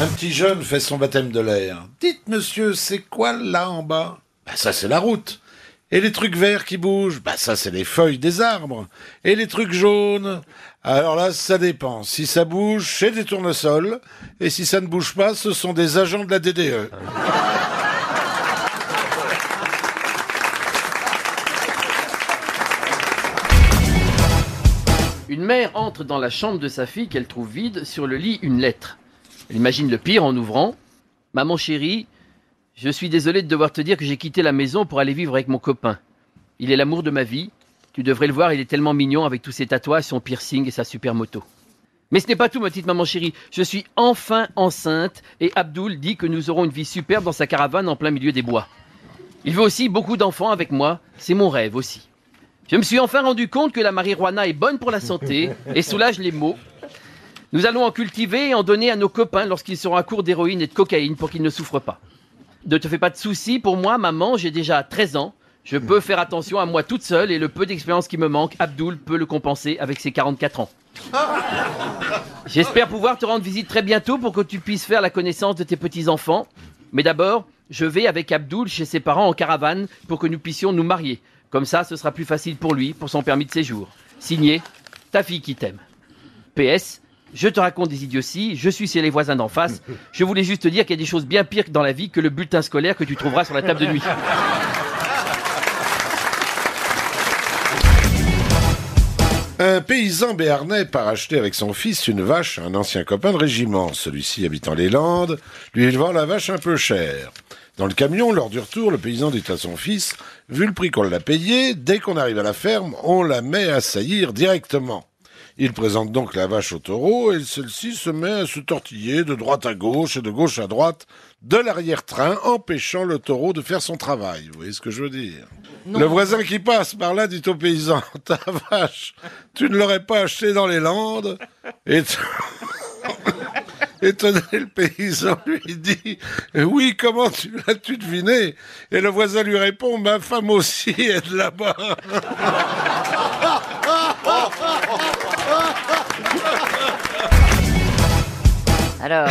Un petit jeune fait son baptême de l'air. Dites, monsieur, c'est quoi là en bas? Bah ça, c'est la route. Et les trucs verts qui bougent? Bah ça, c'est les feuilles des arbres. Et les trucs jaunes? Alors là, ça dépend. Si ça bouge, c'est des tournesols. Et si ça ne bouge pas, ce sont des agents de la. DDE. Une mère entre dans la chambre de sa fille qu'elle trouve vide, sur le lit une lettre. Elle imagine le pire en ouvrant. Maman chérie, je suis désolé de devoir te dire que j'ai quitté la maison pour aller vivre avec mon copain. Il est l'amour de ma vie. Tu devrais le voir, il est tellement mignon avec tous ses tatouages, son piercing et sa super moto. Mais ce n'est pas tout, ma petite maman chérie. Je suis enfin enceinte et Abdoul dit que nous aurons une vie superbe dans sa caravane en plein milieu des bois. Il veut aussi beaucoup d'enfants avec moi. C'est mon rêve aussi. Je me suis enfin rendu compte que la marijuana est bonne pour la santé et soulage les maux. Nous allons en cultiver et en donner à nos copains lorsqu'ils seront à court d'héroïne et de cocaïne pour qu'ils ne souffrent pas. Ne te fais pas de soucis, pour moi, maman, j'ai déjà 13 ans. Je peux faire attention à moi toute seule et le peu d'expérience qui me manque, Abdoul peut le compenser avec ses 44 ans. J'espère pouvoir te rendre visite très bientôt pour que tu puisses faire la connaissance de tes petits-enfants. Mais d'abord, je vais avec Abdoul chez ses parents en caravane pour que nous puissions nous marier. Comme ça, ce sera plus facile pour lui, pour son permis de séjour. Signé, ta fille qui t'aime. PS, je te raconte des idioties, je suis chez les voisins d'en face. Je voulais juste te dire qu'il y a des choses bien pires dans la vie que le bulletin scolaire que tu trouveras sur la table de nuit. Un paysan béarnais part acheter avec son fils une vache à un ancien copain de régiment. Celui-ci habitant les Landes, lui vend la vache un peu chère. Dans le camion, lors du retour, le paysan dit à son fils, vu le prix qu'on l'a payé, dès qu'on arrive à la ferme, on la met à saillir directement. Il présente donc la vache au taureau et celle-ci se met à se tortiller de droite à gauche et de gauche à droite de l'arrière-train, empêchant le taureau de faire son travail. Vous voyez ce que je veux dire? Le voisin qui passe par là dit au paysan, ta vache, tu ne l'aurais pas achetée dans les Landes? Et Étonné, le paysan lui dit Oui, comment tu l'as-tu deviné? Et le voisin lui répond Ma femme aussi est de là-bas. Alors,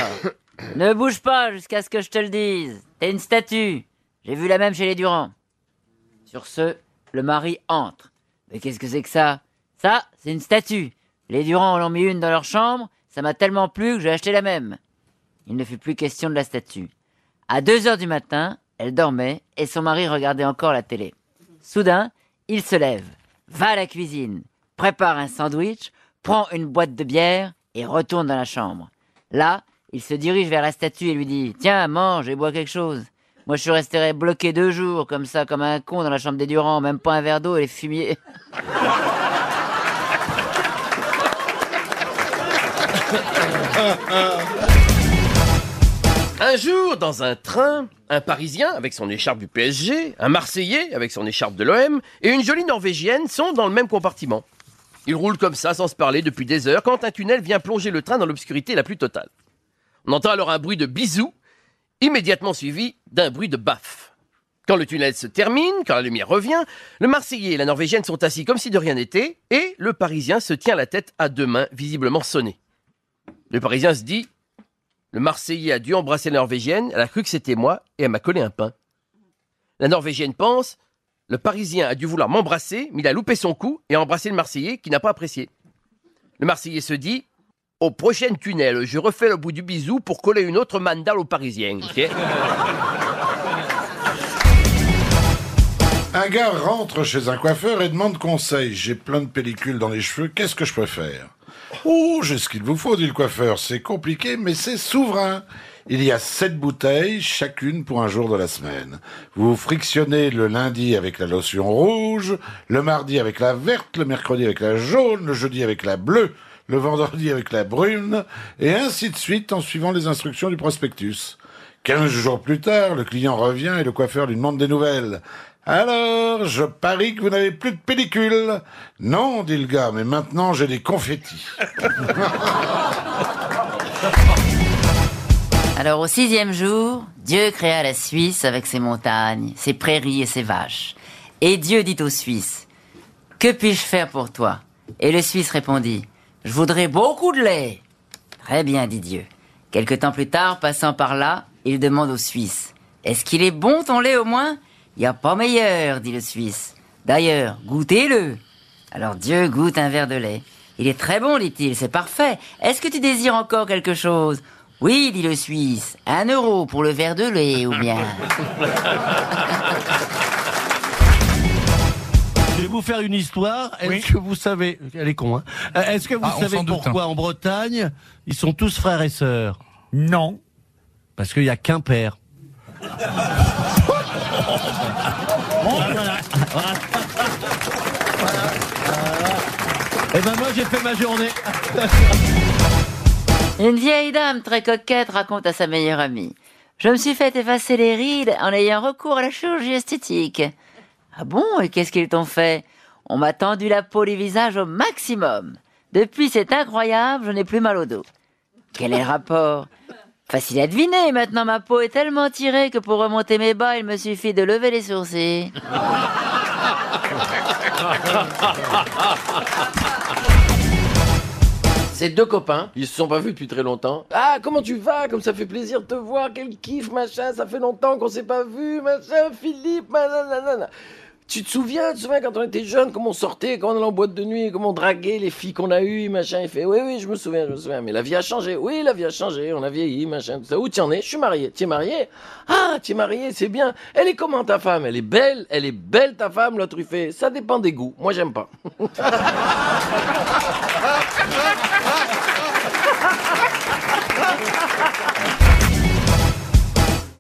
ne bouge pas jusqu'à ce que je te le dise. T'es une statue. J'ai vu la même chez les Durand. Sur ce, le mari entre. Mais qu'est-ce que c'est que ça? Ça, c'est une statue. Les Durand en ont mis une dans leur chambre. Ça m'a tellement plu que j'ai acheté la même. Il ne fut plus question de la statue. À deux heures du matin, elle dormait et son mari regardait encore la télé. Soudain, il se lève, va à la cuisine, prépare un sandwich, prend une boîte de bière et retourne dans la chambre. Là, il se dirige vers la statue et lui dit Tiens, mange et bois quelque chose. Moi, je suis resté bloqué deux jours, comme ça, comme un con dans la chambre des Durand, même pas un verre d'eau et les fumiers. Un jour, dans un train, un Parisien avec son écharpe du PSG, un Marseillais avec son écharpe de l'OM et une jolie Norvégienne sont dans le même compartiment. Ils roulent comme ça sans se parler depuis des heures quand un tunnel vient plonger le train dans l'obscurité la plus totale. On entend alors un bruit de bisous, immédiatement suivi d'un bruit de baffe. Quand le tunnel se termine, quand la lumière revient, le Marseillais et la Norvégienne sont assis comme si de rien n'était et le Parisien se tient la tête à deux mains, visiblement sonnées. Le Parisien se dit le Marseillais a dû embrasser la Norvégienne, elle a cru que c'était moi et elle m'a collé un pain. La Norvégienne pense Le Parisien a dû vouloir m'embrasser, mais il a loupé son coup et a embrassé le Marseillais qui n'a pas apprécié. Le Marseillais se dit Au prochain tunnel, je refais le bout du bisou pour coller une autre mandale au Parisien. Un gars rentre chez un coiffeur et demande conseil. J'ai plein de pellicules dans les cheveux, qu'est-ce que je peux faire? Oh, j'ai ce qu'il vous faut, dit le coiffeur. C'est compliqué, mais c'est souverain. Il y a sept bouteilles, chacune pour un jour de la semaine. Vous frictionnez le lundi avec la lotion rouge, le mardi avec la verte, le mercredi avec la jaune, le jeudi avec la bleue, le vendredi avec la brune, et ainsi de suite en suivant les instructions du prospectus. Quinze jours plus tard, le client revient et le coiffeur lui demande des nouvelles. Alors, je parie que vous n'avez plus de pellicule. Non, dit le gars, mais maintenant j'ai des confettis. Alors au sixième jour, Dieu créa la Suisse avec ses montagnes, ses prairies et ses vaches. Et Dieu dit aux Suisses, Que puis-je faire pour toi? Et le Suisse répondit, Je voudrais beaucoup de lait. Très bien, dit Dieu. Quelque temps plus tard, passant par là, il demande au Suisse Est-ce qu'il est bon ton lait au moins? Il n'y a pas meilleur, dit le Suisse. D'ailleurs, goûtez-le. Alors Dieu goûte un verre de lait. Il est très bon, dit-il, c'est parfait. Est-ce que tu désires encore quelque chose? Oui, dit le Suisse. Un euro pour le verre de lait, ou bien? Je vais vous faire une histoire. Est-ce Oui. que vous savez, elle est con, hein Euh, Est-ce que vous Ah, on savez s'en doute, pourquoi en Bretagne ils sont tous frères et sœurs? Non. Parce qu'il y a qu'un père. Eh ben moi j'ai fait ma journée. Une vieille dame très coquette raconte à sa meilleure amie. Je me suis fait effacer les rides en ayant recours à la chirurgie esthétique. Ah bon Et qu'est-ce qu'ils t'ont fait On m'a tendu la peau du visage au maximum. Depuis, c'est incroyable, je n'ai plus mal au dos. Quel est le rapport? Facile à deviner, maintenant ma peau est tellement tirée que pour remonter mes bas, il me suffit de lever les sourcils. C'est deux copains, ils se sont pas vus depuis très longtemps. Ah, comment tu vas? Comme ça fait plaisir de te voir, quel kiff, machin, ça fait longtemps qu'on s'est pas vu, machin, Philippe, nanana. Tu te souviens, tu te souviens quand on était jeunes, comment on sortait, comment on allait en boîte de nuit, comment on draguait les filles qu'on a eues, machin. Il fait, oui, oui, je me souviens, je me souviens, mais la vie a changé. Oui, la vie a changé, on a vieilli, machin, tout ça. Où tu en es? Je suis marié. Tu es marié? Ah, tu es marié, c'est bien. Elle est comment ta femme? Elle est belle, elle est belle ta femme, l'autre il fait, ça dépend des goûts. Moi, j'aime pas.